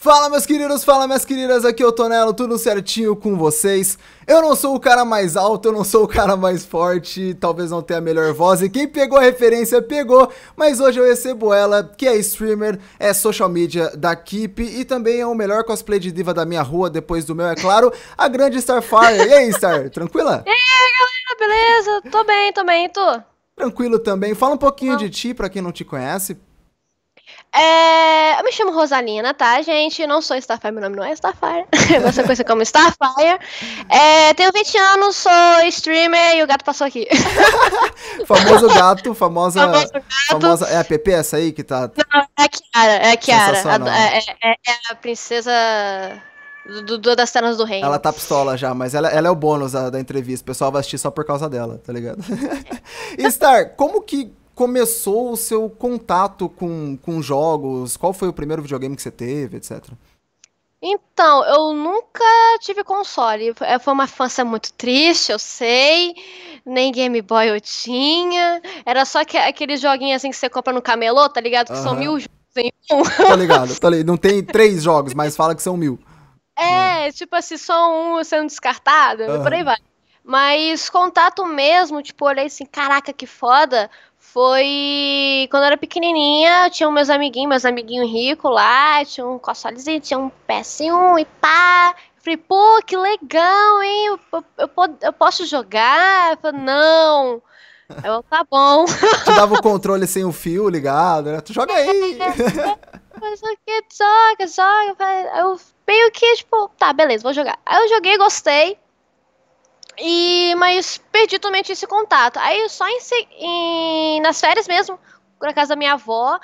Fala meus queridos, fala minhas queridas, aqui é o Tonelo, tudo certinho com vocês. Eu não sou o cara mais alto, eu não sou o cara mais forte, talvez não tenha a melhor voz, e quem pegou a referência pegou, mas hoje eu recebo ela, que é streamer, é social media da Keep e também é o melhor cosplay de diva da minha rua, depois do meu, é claro, a grande Starfire. E aí, Star, tranquila? E aí, galera, beleza? Tô bem, tô bem, tu? Tranquilo também. Fala um pouquinho de ti, pra quem não te conhece. É, eu me chamo Rosalina, tá, gente? Não sou Starfire, meu nome não é Starfire. Eu gosto coisa como Starfire. É, tenho 20 anos, sou streamer e o gato passou aqui. Famoso gato, famosa. Famoso gato. Famosa, é a Pepe essa aí que tá. Não, é a Kiara, é a Kiara. A, é, é, é, a princesa. Do, do, das cenas do reino. Ela tá pistola já, mas ela, ela é o bônus da, da entrevista. O pessoal vai assistir só por causa dela, tá ligado? e Star, como que começou o seu contato com, com jogos? Qual foi o primeiro videogame que você teve, etc? Então, eu nunca tive console. É, foi uma infância muito triste, eu sei. Nem Game Boy eu tinha. Era só que, aqueles joguinhos assim que você compra no camelô, tá ligado? Que são mil jogos em um. Tá ligado, tá ligado. Não tem três jogos, mas fala que são mil. É, uhum. tipo assim, só um sendo descartado, uhum. por aí vai. Mas contato mesmo, tipo, olhei assim, caraca, que foda foi quando eu era pequenininha, tinha meus amiguinhos, meus amiguinhos ricos lá, tinha um consolezinho, tinha um PS1 e pá. Eu falei, pô, que legal, hein? Eu, eu, eu, eu posso jogar? Eu falei, não. Eu, tá bom. Tu dava o controle sem o fio ligado, né? Tu joga aí. Mas o que? Joga, joga. Eu meio que, tipo, tá, beleza, vou jogar. Aí eu joguei, gostei. E, mas perdi totalmente esse contato. Aí só em, em, nas férias mesmo, na casa da minha avó.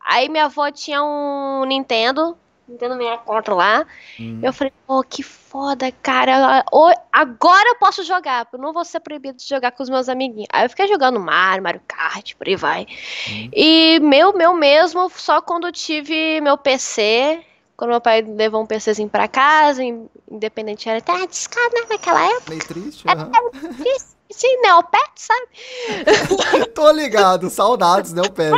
Aí minha avó tinha um Nintendo, Nintendo 64 lá. Hum. Eu falei, pô, que foda, cara. Agora eu posso jogar, eu não vou ser proibido de jogar com os meus amiguinhos. Aí eu fiquei jogando Mario, Mario Kart, por aí vai. Hum. E meu, meu mesmo, só quando eu tive meu PC, quando meu pai levou um PCzinho pra casa, independente era até né, naquela época. Meio triste, era, uhum. triste, sim, Neopet, sabe? Tô ligado, saudades Neopet.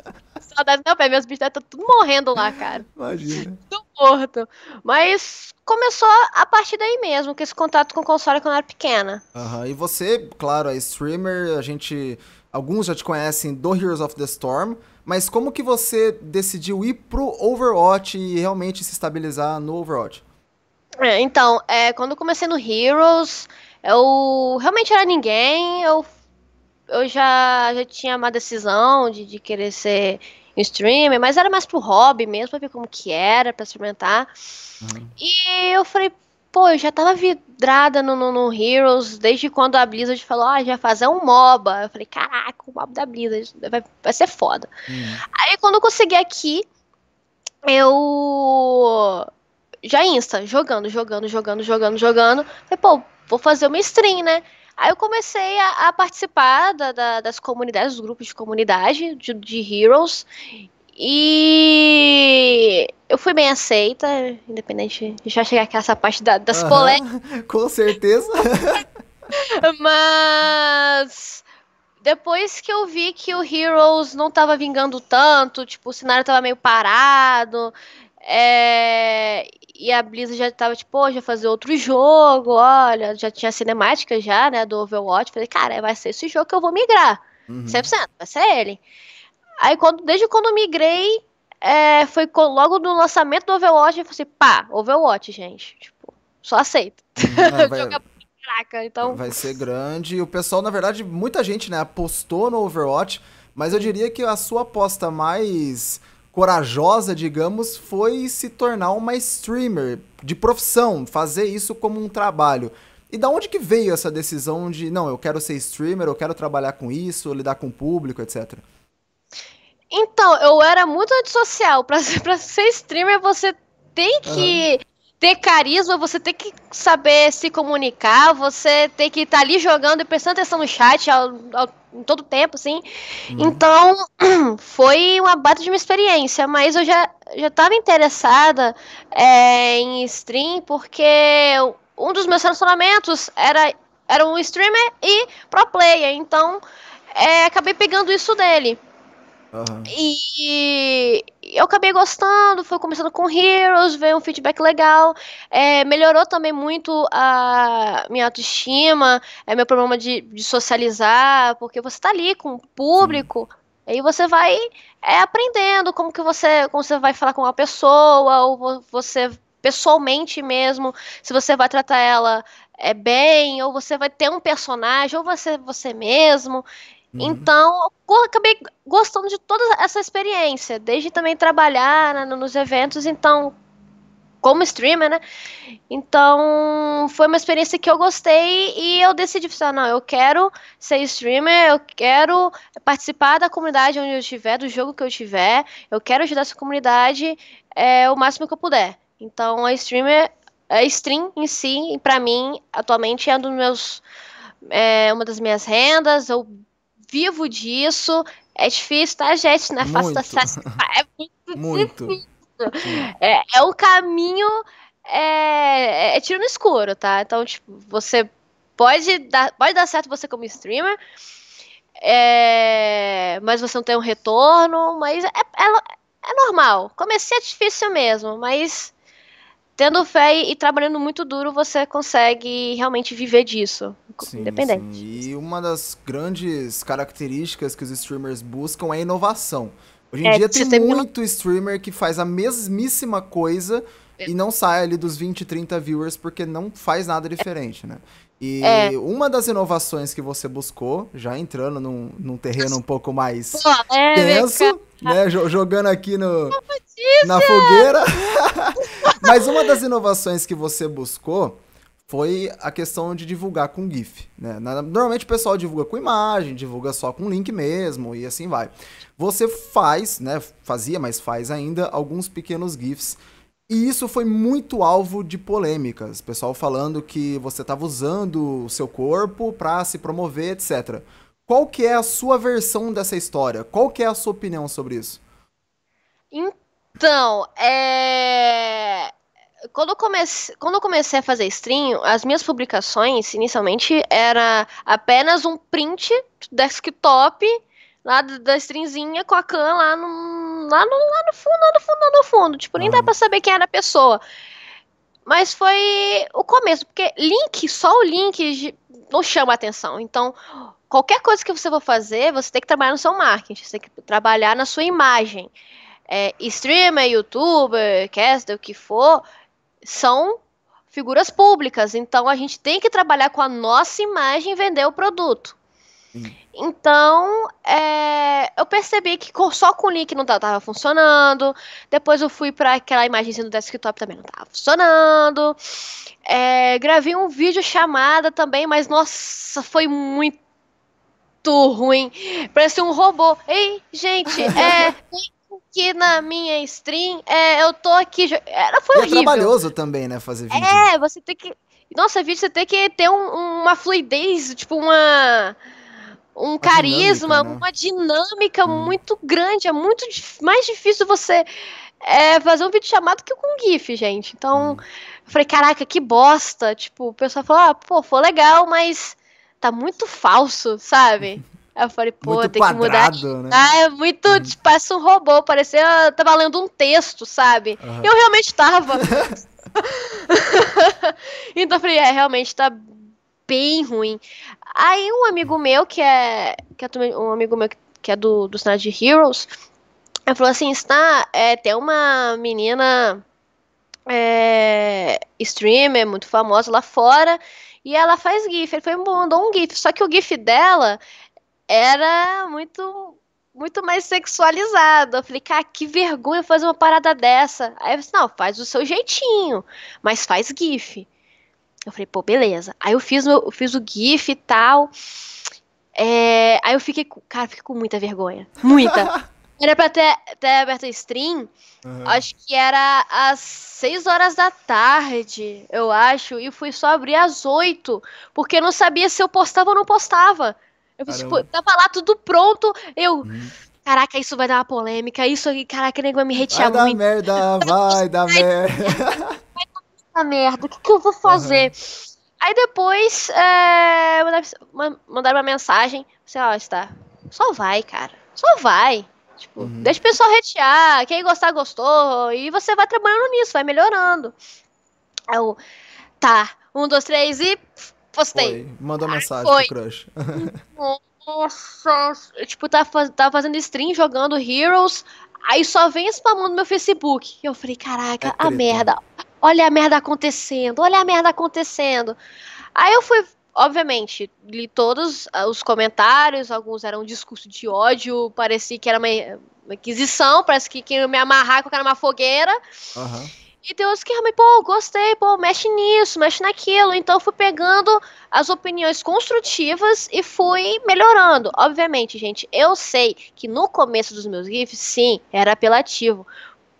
saudades Neopet, meus bichos estão tudo morrendo lá, cara. Imagina. Tudo morto. Mas começou a partir daí mesmo, com esse contato com o console quando eu era pequena. Uhum. E você, claro, é streamer, a gente... Alguns já te conhecem do Heroes of the Storm, mas como que você decidiu ir pro Overwatch e realmente se estabilizar no Overwatch? É, então, é, quando eu comecei no Heroes, eu realmente era ninguém, eu, eu já, já tinha uma decisão de, de querer ser streamer, mas era mais pro hobby mesmo, pra ver como que era, pra experimentar. Uhum. E eu falei, pô, eu já tava vidrada no, no, no, Heroes desde quando a Blizzard falou, ah, já fazer um MOBA. Eu falei, caraca, o MOBA da Blizzard vai, vai ser foda. Hum. Aí quando eu consegui aqui, eu já insta, jogando, jogando, jogando, jogando, jogando. Falei, pô, vou fazer uma stream, né? Aí eu comecei a, a participar da, da, das comunidades, dos grupos de comunidade de, de Heroes. E eu fui bem aceita, independente. Vai chegar aqui nessa parte da, das uhum. Com certeza. Mas depois que eu vi que o Heroes não tava vingando tanto, tipo, o cenário tava meio parado, é... e a Blizzard já tava tipo, pô, já fazer outro jogo, olha, já tinha cinemática já, né, do Overwatch, falei, cara, vai ser esse jogo que eu vou migrar, uhum. 100%, vai ser ele. Aí, quando, desde quando eu migrei, é, foi logo no lançamento do Overwatch, eu falei assim, pá, Overwatch, gente. Tipo, só aceita. É, vai, Caraca, então... vai ser grande. E o pessoal, na verdade, muita gente, né, apostou no Overwatch, mas eu diria que a sua aposta mais corajosa, digamos, foi se tornar uma streamer de profissão, fazer isso como um trabalho. E da onde que veio essa decisão de, não, eu quero ser streamer, eu quero trabalhar com isso, lidar com o público, etc? Então, eu era muito antissocial. Pra, pra ser streamer, você tem que uhum. ter carisma, você tem que saber se comunicar, você tem que estar tá ali jogando e prestando atenção no chat ao, ao, em todo tempo, assim. Uhum. Então, foi uma bata de uma experiência, mas eu já, já tava interessada é, em stream, porque um dos meus relacionamentos era, era um streamer e pro player, então é, acabei pegando isso dele. Uhum. E eu acabei gostando, fui começando com Heroes, veio um feedback legal. É, melhorou também muito a minha autoestima, é, meu problema de, de socializar, porque você tá ali com o público. Sim. Aí você vai é, aprendendo como que você, como você vai falar com uma pessoa, ou você pessoalmente mesmo, se você vai tratar ela é, bem, ou você vai ter um personagem, ou você você mesmo. Uhum. Então, acabei gostando de toda essa experiência, desde também trabalhar né, nos eventos, então, como streamer, né? Então, foi uma experiência que eu gostei e eu decidi, ah, não, eu quero ser streamer, eu quero participar da comunidade onde eu estiver, do jogo que eu tiver, eu quero ajudar essa comunidade é, o máximo que eu puder. Então, a streamer, a stream em si, para mim, atualmente é um dos meus é uma das minhas rendas, eu vivo disso. É difícil, tá, gente? Não é fácil acesso. É muito, muito. difícil. É, é o caminho. É, é tiro no escuro, tá? Então, tipo, você pode dar, pode dar certo você como streamer, é, mas você não tem um retorno, mas é, é, é normal. Comecei é difícil mesmo, mas tendo fé e, trabalhando muito duro, você consegue realmente viver disso, sim, independente. Sim. E uma das grandes características que os streamers buscam é inovação. Hoje em é, dia tem muito streamer que faz a mesmíssima coisa é. e não sai ali dos 20, 30 viewers porque não faz nada diferente, né? E é. uma das inovações que você buscou, já entrando num, num terreno um pouco mais Pô, é, tenso, né? Jogando aqui no, na fogueira. Mas uma das inovações que você buscou foi a questão de divulgar com GIF. Né? Normalmente o pessoal divulga com imagem, divulga só com link mesmo e assim vai. Você faz, né? Fazia, mas faz ainda alguns pequenos GIFs. E isso foi muito alvo de polêmicas. Pessoal falando que você estava usando o seu corpo para se promover, etc. Qual que é a sua versão dessa história? Qual que é a sua opinião sobre isso? Então, é... Quando eu, comecei, quando eu comecei a fazer stream, as minhas publicações, inicialmente, era apenas um print desktop lá da streamzinha com a cam lá no, lá no, lá no fundo, lá no fundo, lá no fundo. Tipo, nem dá pra saber quem era a pessoa. Mas foi o começo, porque link, só o link não chama atenção. Então, qualquer coisa que você for fazer, você tem que trabalhar no seu marketing, você tem que trabalhar na sua imagem é, streamer, youtuber, caster, o que for, são figuras públicas. Então a gente tem que trabalhar com a nossa imagem e vender o produto. Então, é, eu percebi que só com o link não estava funcionando. Depois eu fui para aquela imagem do desktop também não estava funcionando. É, gravei um vídeo chamada também, mas nossa, foi muito ruim. Parece um robô. Ei, gente, é, aqui na minha stream, é, eu tô aqui. Era, foi e é horrível. É trabalhoso também, né, fazer vídeo. É, você tem que. Nossa, vídeo você tem que ter um, uma fluidez, tipo, uma. Um uma carisma, dinâmica, né? uma dinâmica hum. muito grande. É muito mais difícil você é, fazer um vídeo chamado que com GIF, gente. Então, hum. eu falei, caraca, que bosta. Tipo, o pessoal falou, ah, pô, foi legal, mas tá muito falso, sabe? Eu falei, pô, muito tem quadrado, que mudar. Né? Ah, é muito, tipo, parece um robô, parecia, eu tava lendo um texto, sabe? Uhum. Eu realmente tava. então eu falei, é, realmente tá bem ruim. Aí um amigo meu, que é, que é um amigo meu que é do, do cenário de Heroes, ele falou assim, está, é, tem uma menina é, streamer muito famosa lá fora, e ela faz GIF. Ele foi mandou um GIF, só que o GIF dela era muito muito mais sexualizado. Eu falei, cara, que vergonha fazer uma parada dessa. Aí eu falei, não, faz do seu jeitinho, mas faz GIF. Eu falei, pô, beleza. Aí eu fiz, eu fiz o GIF e tal. É, aí eu fiquei, cara, fiquei com muita vergonha. Muita. era pra ter, ter aberto a stream, uhum. acho que era às 6 horas da tarde, eu acho, e fui só abrir às 8, porque eu não sabia se eu postava ou não postava. Eu tipo, tava lá tudo pronto, eu. Hum. Caraca, isso vai dar uma polêmica, isso aqui, caraca, nego vai me retear vai muito. Dar merda, vai dar merda. Vai dar merda, o que, que eu vou fazer? Uhum. Aí depois é, mandaram uma mensagem, você, ó, está, só vai, cara, só vai. Tipo, uhum. deixa o pessoal retear, quem gostar, gostou, e você vai trabalhando nisso, vai melhorando. Eu, tá, um, dois, três e postei. Foi. Mandou mensagem Foi. pro crush. Nossa, tipo, tava, tava fazendo stream jogando Heroes, aí só vem spamando no meu Facebook. E eu falei, caraca, é a merda. Olha a merda acontecendo, olha a merda acontecendo. Aí eu fui obviamente, li todos ah, os comentários, alguns eram um discurso de ódio, parecia que era uma, uma inquisição, parece que queriam me amarrar com uma fogueira. Uhum. E tem outros que realmente, pô, gostei, pô, mexe nisso, mexe naquilo. Então eu fui pegando as opiniões construtivas e fui melhorando. Obviamente, gente, eu sei que no começo dos meus GIFs, sim, era apelativo.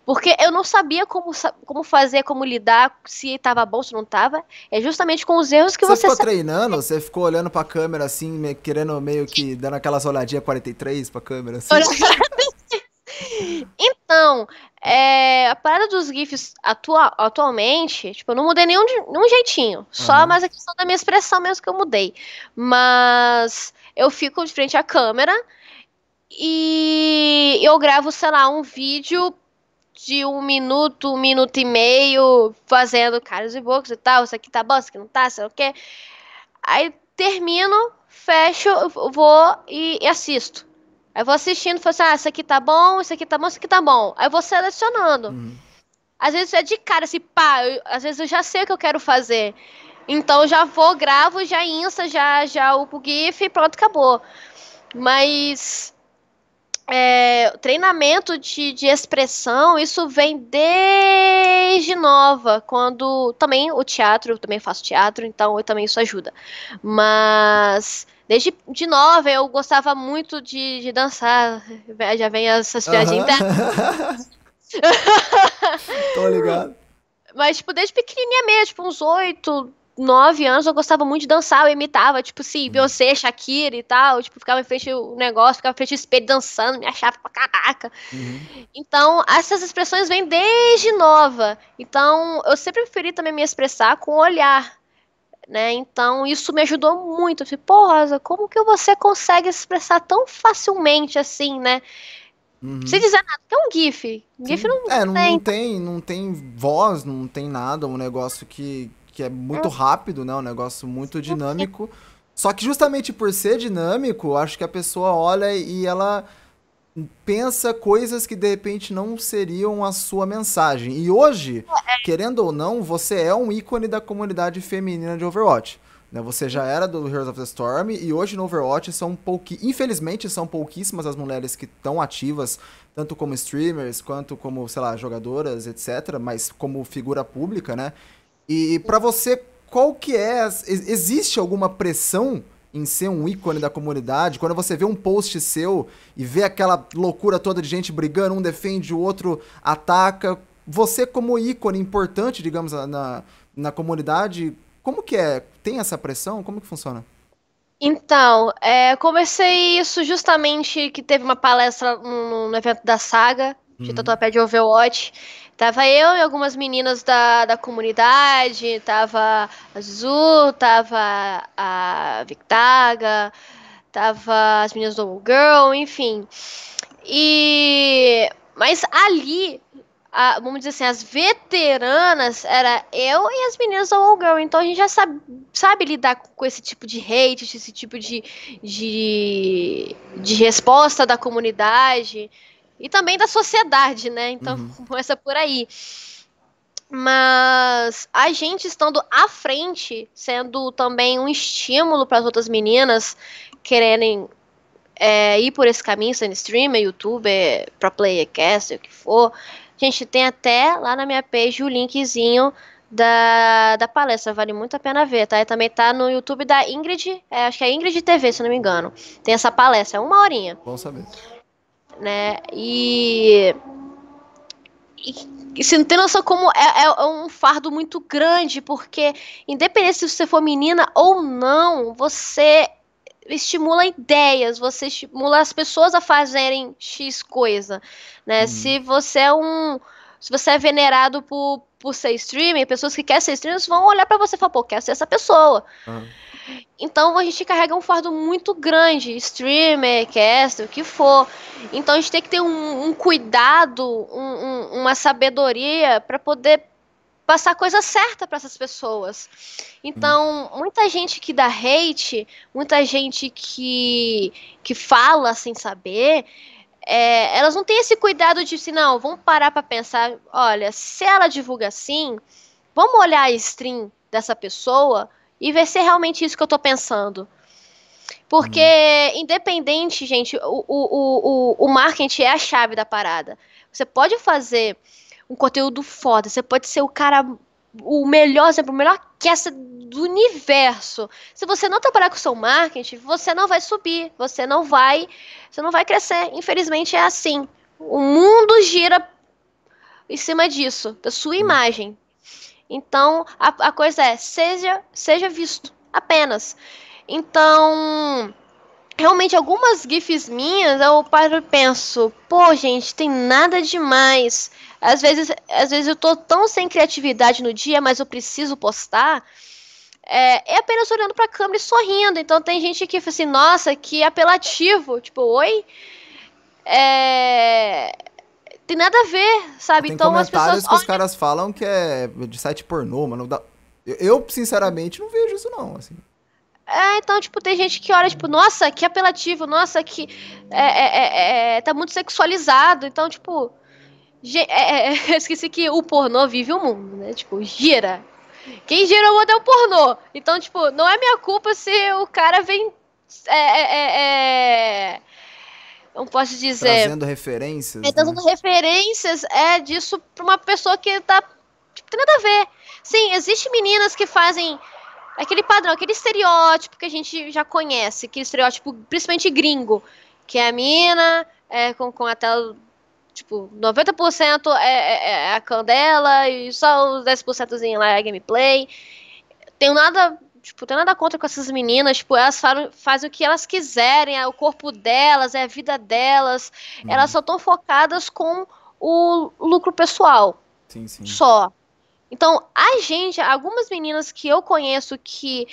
Porque eu não sabia como, como fazer, como lidar, se estava bom, se não estava. É justamente com os erros que você. Você ficou treinando? Você ficou olhando pra câmera assim, querendo meio que dando aquelas olhadinhas 43 pra câmera assim? Então, é, a parada dos GIFs atua, atualmente, tipo, eu não mudei nenhum, nenhum jeitinho. Uhum. Só mais a questão da minha expressão mesmo que eu mudei. Mas eu fico de frente à câmera e eu gravo, sei lá, um vídeo de um minuto, um minuto e meio, fazendo caras e bocas e tal, isso aqui tá bom, isso aqui não tá, sei o quê. Aí termino, fecho, vou e assisto. Aí vou assistindo, falo assim, ah, isso aqui tá bom, isso aqui tá bom, isso aqui tá bom. Aí vou selecionando. Uhum. Às vezes é de cara, assim, pá, eu, às vezes eu já sei o que eu quero fazer. Então já vou, gravo, já insta, já, já upo GIF e pronto, acabou. Mas é, treinamento de, de expressão, isso vem desde nova, quando também o teatro, eu também faço teatro, então eu também isso ajuda. Mas desde de nova eu gostava muito de, de dançar, já vem essas piadinhas uhum. Tô ligado. Mas, tipo, desde pequenininha mesmo, tipo, uns oito, 9 anos eu gostava muito de dançar, eu imitava, tipo assim, uhum. Beyoncé, Shakira e tal, tipo, ficava em frente o negócio, ficava em frente ao espelho dançando, me achava pra caraca. Uhum. Então, essas expressões vêm desde nova. Então, eu sempre preferi também me expressar com o olhar, né? Então, isso me ajudou muito. Eu falei, pô, Rosa, como que você consegue se expressar tão facilmente assim, né? Uhum. Sem dizer nada, é um GIF. GIF não, é, não, tem. não tem. Não tem voz, não tem nada, um negócio que que é muito rápido, né? Um negócio muito dinâmico. Só que justamente por ser dinâmico, acho que a pessoa olha e ela pensa coisas que de repente não seriam a sua mensagem. E hoje, querendo ou não, você é um ícone da comunidade feminina de Overwatch. Né? Você já era do Heroes of the Storm e hoje no Overwatch são pouqui... infelizmente são pouquíssimas as mulheres que estão ativas, tanto como streamers quanto como, sei lá, jogadoras, etc, mas como figura pública, né? E para você, qual que é? Existe alguma pressão em ser um ícone da comunidade? Quando você vê um post seu e vê aquela loucura toda de gente brigando, um defende, o outro ataca. Você, como ícone importante, digamos, na, na comunidade, como que é? Tem essa pressão? Como que funciona? Então, é, comecei isso justamente que teve uma palestra no, no evento da Saga, de uhum. Tatuapé de Overwatch. Tava eu e algumas meninas da, da comunidade, tava a Zuzu, tava a Victaga, tava as meninas do Girl, enfim. E mas ali, a, vamos dizer assim, as veteranas era eu e as meninas do All Girl. Então a gente já sabe, sabe lidar com esse tipo de hate, esse tipo de, de, de resposta da comunidade e também da sociedade, né? Então uhum. começa por aí. Mas a gente estando à frente, sendo também um estímulo para as outras meninas quererem é, ir por esse caminho, sendo streamer, youtuber, pro player cast, o que for. Gente tem até lá na minha page o linkzinho da, da palestra, vale muito a pena ver, tá? E também tá no YouTube da Ingrid, é, acho que é Ingrid TV, se não me engano. Tem essa palestra, é uma horinha. Bom saber né? E, e, você não tem noção como é, é, é, um fardo muito grande, porque independente se você for menina ou não, você estimula ideias, você estimula as pessoas a fazerem X coisa, né? Uhum. Se você é um se você é venerado por, por ser streamer, pessoas que querem ser streamers vão olhar para você e falar, pô, quer ser essa pessoa. Uhum. Então a gente carrega um fardo muito grande, streamer, caster, o que for. Então a gente tem que ter um, um cuidado, um, um, uma sabedoria para poder passar a coisa certa para essas pessoas. Então, muita gente que dá hate, muita gente que, que fala sem saber, é, elas não têm esse cuidado de assim, não, vamos parar para pensar, olha, se ela divulga assim, vamos olhar a stream dessa pessoa e ver se é realmente isso que eu tô pensando. Porque, uhum. independente, gente, o, o, o, o marketing é a chave da parada. Você pode fazer um conteúdo foda, você pode ser o cara, o melhor, exemplo, o melhor caster do universo. Se você não trabalhar com o seu marketing, você não vai subir, você não vai, você não vai crescer. Infelizmente é assim. O mundo gira em cima disso, da sua imagem. Então, a, a coisa é, seja, seja visto, apenas. Então, realmente algumas gifs minhas eu paro e penso, pô, gente, tem nada demais. Às vezes, às vezes eu tô tão sem criatividade no dia, mas eu preciso postar. É, é apenas olhando para a câmera e sorrindo. Então tem gente que fala assim, nossa, que apelativo. Tipo, oi? É, tem nada a ver, sabe? Tem então as pessoas. que os caras falam que é de site pornô, mano. Eu, sinceramente, não vejo isso, não, assim. É, então, tipo, tem gente que olha, tipo, nossa, que apelativo, nossa, que é, é, é, é tá muito sexualizado. Então, tipo, é, é esqueci que o pornô vive o mundo, né? Tipo, gira. Quem gira o mundo é o pornô. Então, tipo, não é minha culpa se o cara vem. É, não posso dizer. Trazendo referências. É, trazendo né? referências é disso pra uma pessoa que tá. Tipo, tem nada a ver. Sim, existem meninas que fazem aquele padrão, aquele estereótipo que a gente já conhece, aquele estereótipo principalmente gringo, que é a mina é, com, com a tela, tipo, 90% é, é, é a candela e só os 10% lá é a gameplay. Tenho nada, tipo, tenho nada contra com essas meninas, tipo, elas fazem, fazem o que elas quiserem, é o corpo delas, é a vida delas, uhum. elas só estão focadas com o lucro pessoal. Sim, sim. Só. Então, a gente, algumas meninas que eu conheço que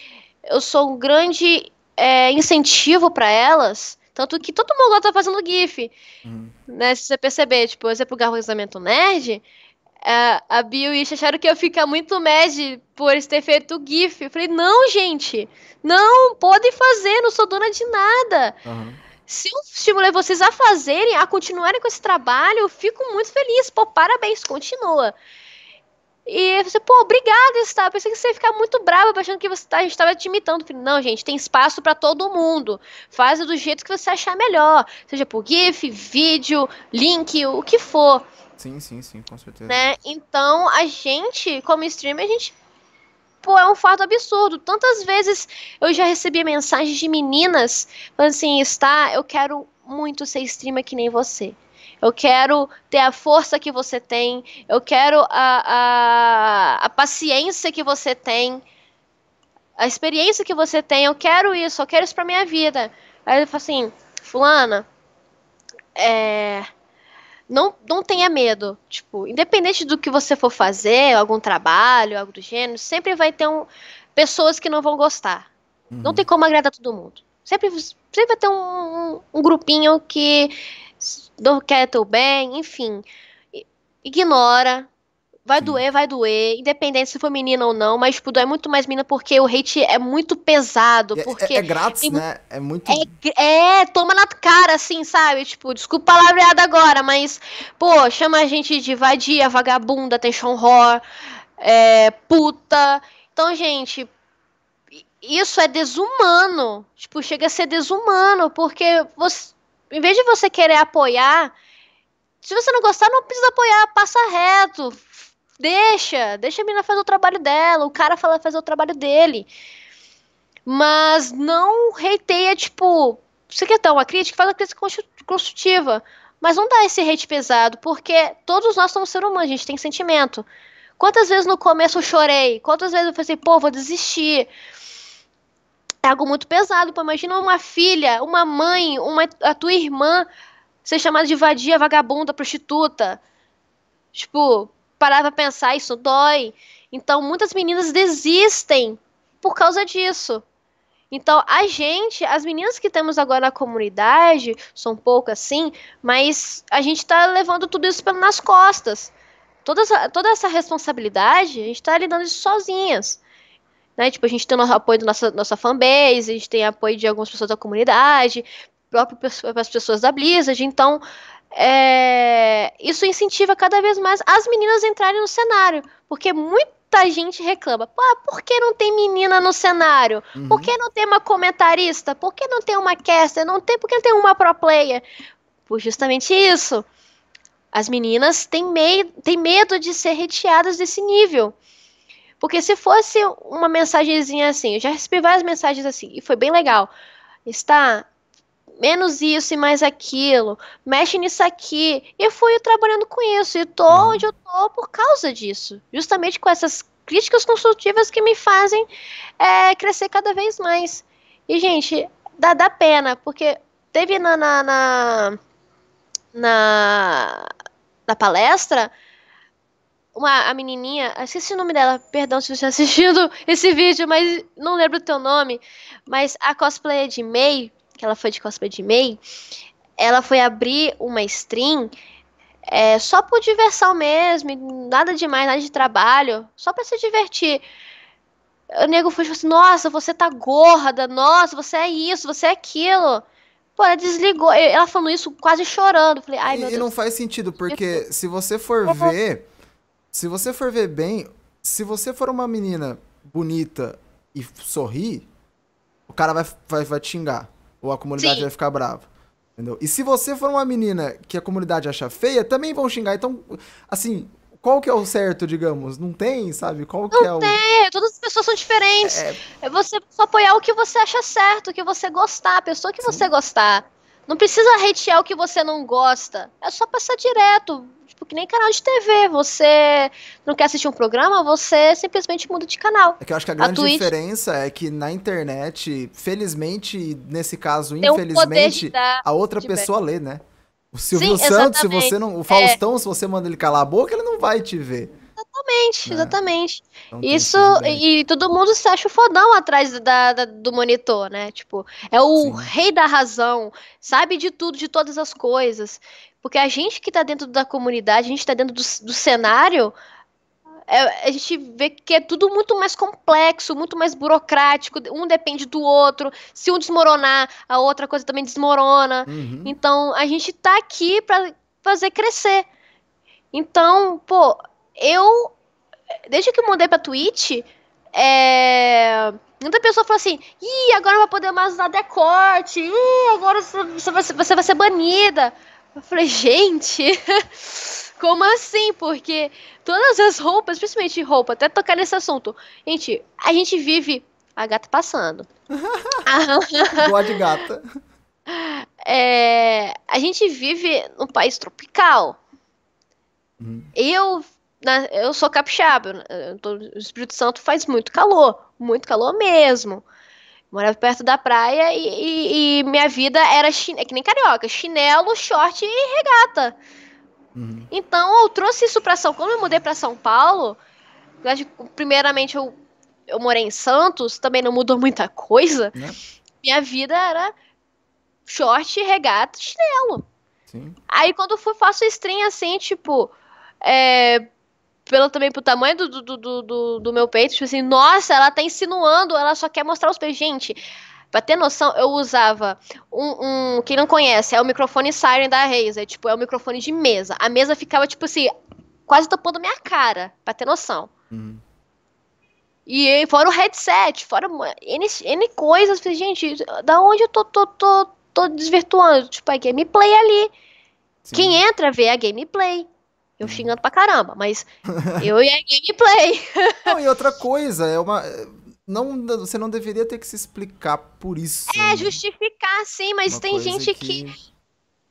eu sou um grande é, incentivo para elas, tanto que todo mundo tá fazendo GIF. Uhum. Né, se você perceber, tipo, exemplo, o Garrosamento Nerd, a, a Bill e acharam que eu ficar muito mad por ter feito o GIF. Eu falei, não, gente, não, podem fazer, não sou dona de nada. Uhum. Se eu estimulei vocês a fazerem, a continuarem com esse trabalho, eu fico muito feliz. Pô, parabéns, continua. E você, pô, obrigada, está. Pensei que você ia ficar muito brava, achando que você tá, a gente estava te imitando. Falei, não, gente, tem espaço para todo mundo. Faz do jeito que você achar melhor. Seja por GIF, vídeo, link, o que for. Sim, sim, sim, com certeza. Né? Então, a gente, como streamer, a gente. Pô, é um fato absurdo. Tantas vezes eu já recebi mensagens de meninas falando assim: está, eu quero muito ser streamer que nem você eu quero ter a força que você tem, eu quero a, a, a paciência que você tem, a experiência que você tem, eu quero isso, eu quero isso pra minha vida. Aí ele fala assim, fulana, é, não, não tenha medo. Tipo, independente do que você for fazer, algum trabalho, algo do gênero, sempre vai ter um, pessoas que não vão gostar. Uhum. Não tem como agradar todo mundo. Sempre, sempre vai ter um, um, um grupinho que não quer teu bem, enfim. Ignora. Vai Sim. doer, vai doer, independente se for menina ou não, mas tipo, dói muito mais menina porque o hate é muito pesado. É, porque é, é grátis, tem, né? É muito. É, é, toma na cara, assim, sabe? Tipo, desculpa a palavreada agora, mas, pô, chama a gente de vadia, vagabunda, tension horror, é, puta. Então, gente, isso é desumano. Tipo, chega a ser desumano, porque você em vez de você querer apoiar, se você não gostar, não precisa apoiar, passa reto. Deixa, deixa a menina fazer o trabalho dela, o cara fala fazer o trabalho dele. Mas não reiteia, tipo, você quer dar uma crítica, faz uma crítica construtiva. Mas não dá esse hate pesado, porque todos nós somos seres humanos, a gente tem sentimento. Quantas vezes no começo eu chorei? Quantas vezes eu falei, pô, vou desistir? é algo muito pesado. Pô, imagina uma filha, uma mãe, uma, a tua irmã ser chamada de vadia, vagabunda, prostituta. Tipo, parar pra pensar, isso dói. Então, muitas meninas desistem por causa disso. Então, a gente, as meninas que temos agora na comunidade, são poucas sim, mas a gente tá levando tudo isso nas costas. Toda essa, toda essa responsabilidade, a gente tá lidando isso sozinhas. Né? Tipo, a gente tem o apoio da nossa, nossa fanbase, a gente tem apoio de algumas pessoas da comunidade, próprio as pessoas da Blizzard, então é, isso incentiva cada vez mais as meninas a entrarem no cenário, porque muita gente reclama, Pô, por que não tem menina no cenário? Uhum. Por que não tem uma comentarista? Por que não tem uma caster? Não tem, por que não tem uma pro player? Por justamente isso. As meninas têm, mei têm medo de ser reteadas desse nível. Porque se fosse uma mensagenzinha assim, eu já recebi várias mensagens assim, e foi bem legal. Está menos isso e mais aquilo, mexe nisso aqui. E eu fui trabalhando com isso, e tô uhum. onde eu tô por causa disso. Justamente com essas críticas construtivas que me fazem é, crescer cada vez mais. E, gente, dá, dá pena, porque teve na, na, na, na, na palestra uma, a menininha, esqueci o nome dela, perdão se você assistindo esse vídeo, mas não lembro o teu nome, mas a cosplayer de May, que ela foi de cosplay de May, ela foi abrir uma stream é, só por diversão mesmo, nada demais, nada de trabalho, só para se divertir. O nego foi tipo assim, nossa, você tá gorda, nossa, você é isso, você é aquilo. Pô, ela desligou, ela falando isso quase chorando. Falei, ai, meu e, Deus. E não faz sentido, porque se você for ver se você for ver bem, se você for uma menina bonita e sorrir, o cara vai, vai, vai te xingar. Ou a comunidade Sim. vai ficar brava. Entendeu? E se você for uma menina que a comunidade acha feia, também vão xingar. Então, assim, qual que é o certo, digamos? Não tem, sabe? Qual que não é o. tem, todas as pessoas são diferentes. É... é você só apoiar o que você acha certo, o que você gostar, a pessoa que Sim. você gostar. Não precisa hatear o que você não gosta. É só passar direto. Tipo, que nem canal de TV. Você não quer assistir um programa, você simplesmente muda de canal. É que eu acho que a grande a diferença é que na internet, felizmente, nesse caso, Tem infelizmente, a outra pessoa lê, né? O Silvio Sim, Santos, se você não. O Faustão, é. se você manda ele calar a boca, ele não vai te ver. Exatamente, né? exatamente. Então, Isso, e todo mundo se acha fodão atrás da, da, do monitor, né? Tipo, é o Sim. rei da razão, sabe de tudo, de todas as coisas. Porque a gente que tá dentro da comunidade, a gente tá dentro do, do cenário, é, a gente vê que é tudo muito mais complexo, muito mais burocrático, um depende do outro. Se um desmoronar, a outra coisa também desmorona. Uhum. Então, a gente tá aqui para fazer crescer. Então, pô, eu desde que eu mudei pra Twitch, é, muita pessoa falou assim: ih, agora não vai poder mais usar decote, ih, agora você vai, você vai ser banida. Eu falei, gente, como assim? Porque todas as roupas, principalmente roupa, até tocar nesse assunto, gente, a gente vive a gata passando. Boa de gata. É, a gente vive num país tropical. Uhum. Eu, na, eu sou capixaba. Eu tô, o Espírito Santo faz muito calor. Muito calor mesmo. Morava perto da praia e, e, e minha vida era é que nem carioca, chinelo, short e regata. Uhum. Então eu trouxe isso pra São Paulo. Quando eu mudei pra São Paulo, primeiramente eu, eu morei em Santos, também não mudou muita coisa. Né? Minha vida era short, regata, chinelo. Sim. Aí quando eu fui, faço stream assim, tipo, é, pelo também pro tamanho do, do, do, do, do meu peito, tipo assim, nossa, ela tá insinuando, ela só quer mostrar os peitos. Gente, pra ter noção, eu usava um, um. Quem não conhece, é o microfone Siren da Razer. Tipo, é o microfone de mesa. A mesa ficava, tipo assim, quase tapando minha cara, pra ter noção. Uhum. E fora o headset, fora N, N coisas. Gente, da onde eu tô, tô, tô, tô desvirtuando? Tipo, a gameplay ali. Sim. Quem entra vê a gameplay. Eu xingando pra caramba, mas eu e a gameplay. Não, e outra coisa, é uma. Não, você não deveria ter que se explicar por isso. É, né? justificar, sim, mas uma tem gente que... que.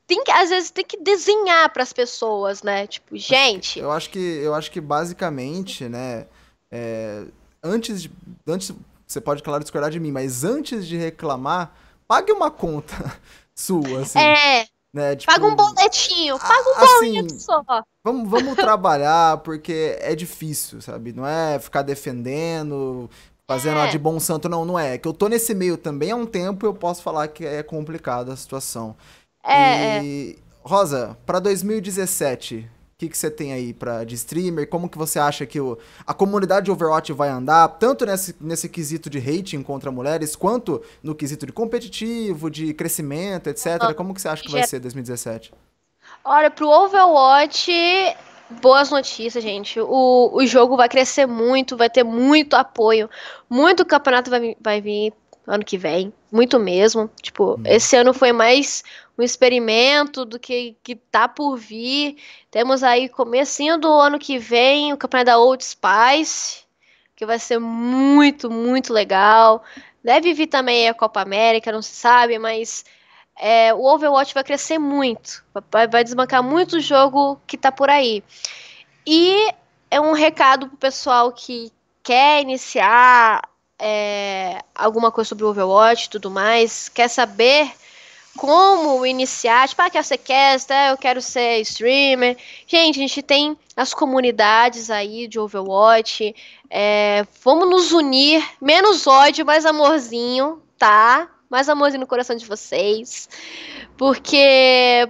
Tem que, às vezes tem que desenhar para as pessoas, né? Tipo, gente. Eu acho que, eu acho que basicamente, né? É, antes de. Antes, você pode, claro, discordar de mim, mas antes de reclamar, pague uma conta sua, assim. É. Né? Tipo, paga um boletinho, paga um assim, boleto só. Vamos, vamos trabalhar, porque é difícil, sabe? Não é ficar defendendo, Fazendo é. de bom santo, não, não é. É que eu tô nesse meio também há um tempo eu posso falar que é complicada a situação. É. E. Rosa, pra 2017, que, que você tem aí pra, de streamer? Como que você acha que o, a comunidade de Overwatch vai andar, tanto nesse, nesse quesito de hating contra mulheres, quanto no quesito de competitivo, de crescimento, etc. Como que você acha que vai ser 2017? Olha, pro Overwatch, boas notícias, gente. O, o jogo vai crescer muito, vai ter muito apoio. Muito campeonato vai, vai vir ano que vem. Muito mesmo. Tipo, hum. esse ano foi mais um experimento do que, que tá por vir. Temos aí comecinho do ano que vem o campeonato da Old Spice, que vai ser muito, muito legal. Deve vir também a Copa América, não se sabe, mas é, o Overwatch vai crescer muito. Vai, vai desbancar muito o jogo que tá por aí. E é um recado pro pessoal que quer iniciar é, alguma coisa sobre o Overwatch e tudo mais, quer saber como iniciar, tipo, ah, quero ser caster, eu quero ser streamer. Gente, a gente tem as comunidades aí de Overwatch. É, vamos nos unir, menos ódio, mais amorzinho, tá? Mais amorzinho no coração de vocês. Porque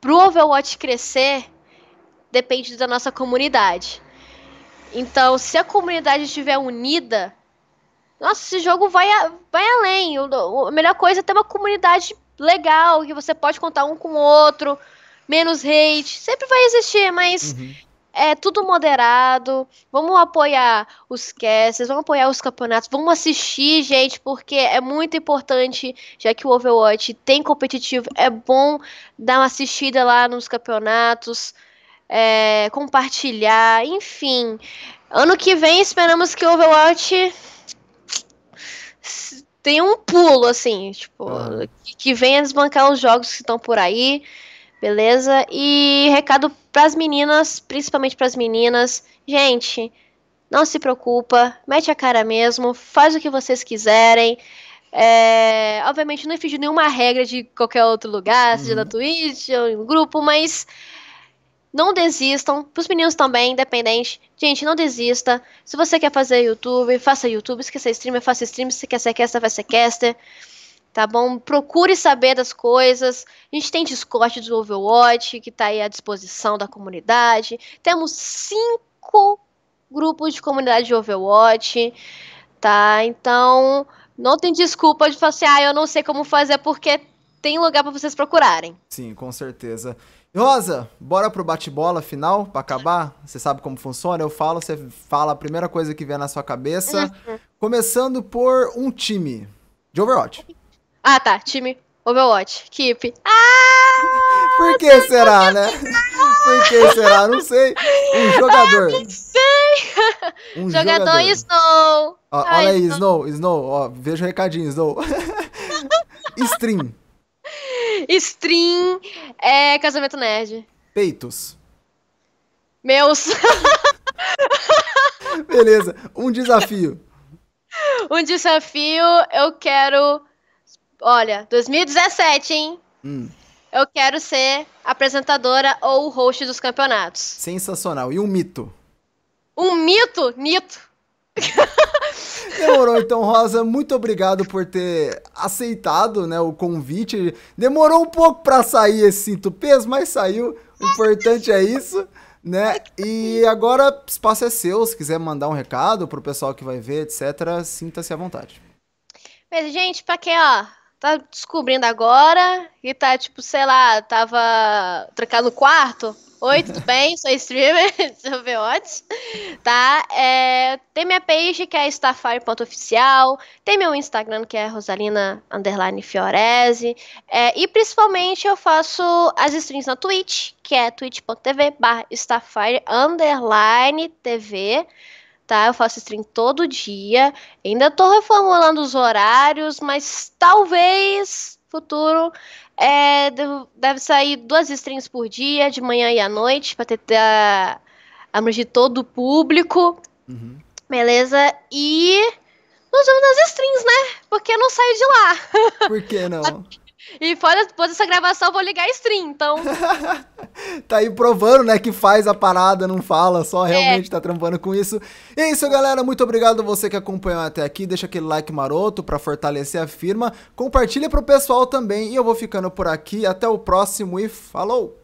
pro Overwatch crescer, depende da nossa comunidade. Então, se a comunidade estiver unida, nossa, esse jogo vai, vai além. A melhor coisa é ter uma comunidade legal, que você pode contar um com o outro, menos hate, sempre vai existir, mas uhum. é tudo moderado. Vamos apoiar os casters, vamos apoiar os campeonatos, vamos assistir, gente, porque é muito importante, já que o Overwatch tem competitivo, é bom dar uma assistida lá nos campeonatos. É, compartilhar, enfim. Ano que vem esperamos que o Overwatch tem um pulo, assim, tipo, uhum. que, que venha desbancar os jogos que estão por aí, beleza? E recado pras meninas, principalmente pras meninas, gente, não se preocupa, mete a cara mesmo, faz o que vocês quiserem. É, obviamente não infringe nenhuma regra de qualquer outro lugar, seja na uhum. Twitch ou no grupo, mas não desistam. Para os meninos também, independente. Gente, não desista. Se você quer fazer YouTube, faça YouTube. Se quer ser streamer, faça stream. Se quer ser caster, vai ser caster. Tá bom? Procure saber das coisas. A gente tem Discord do Overwatch, que está aí à disposição da comunidade. Temos cinco grupos de comunidade de Overwatch. Tá? Então, não tem desculpa de falar assim, ah, eu não sei como fazer, porque tem lugar para vocês procurarem. Sim, com certeza. Rosa, bora pro bate-bola final pra acabar? Você sabe como funciona? Eu falo, você fala a primeira coisa que vier na sua cabeça. Uhum. Começando por um time de Overwatch. Ah, tá. Time Overwatch. Keep. Ah! Por que será, né? Por que será? Não sei. Um jogador. Ah, não sei. Um jogador, jogador. Snow. Ó, olha aí, Snow. Snow. Snow. Ó, veja o recadinho, Snow. Stream. Stream é casamento nerd. Peitos. Meus. Beleza. Um desafio. Um desafio, eu quero. Olha, 2017, hein? Hum. Eu quero ser apresentadora ou host dos campeonatos. Sensacional. E um mito? Um mito? Nito. Demorou, então, Rosa, muito obrigado por ter aceitado né, o convite. Demorou um pouco para sair esse cinto peso, mas saiu. O importante é isso, né? E agora o espaço é seu, se quiser mandar um recado pro pessoal que vai ver, etc., sinta-se à vontade. Mas, gente, pra quem, ó, tá descobrindo agora e tá, tipo, sei lá, tava trancado no quarto, Oi, tudo bem? Sou streamer de Overwatch, tá? É, tem minha page que é starfire.oficial, tem meu Instagram que é rosalina é, e principalmente eu faço as streams na Twitch, que é twitch.tv barra tá? Eu faço stream todo dia, ainda tô reformulando os horários, mas talvez futuro é, deve sair duas streams por dia, de manhã e à noite, pra tentar abranger todo o público. Uhum. Beleza? E nos vemos nas streams, né? Porque eu não saio de lá. Por que não? E fora, depois dessa gravação, eu vou ligar a stream, então. tá aí provando, né, que faz a parada, não fala, só realmente é. tá trampando com isso. E é isso, galera. Muito obrigado a você que acompanhou até aqui. Deixa aquele like maroto para fortalecer a firma. Compartilha pro pessoal também. E eu vou ficando por aqui. Até o próximo e falou!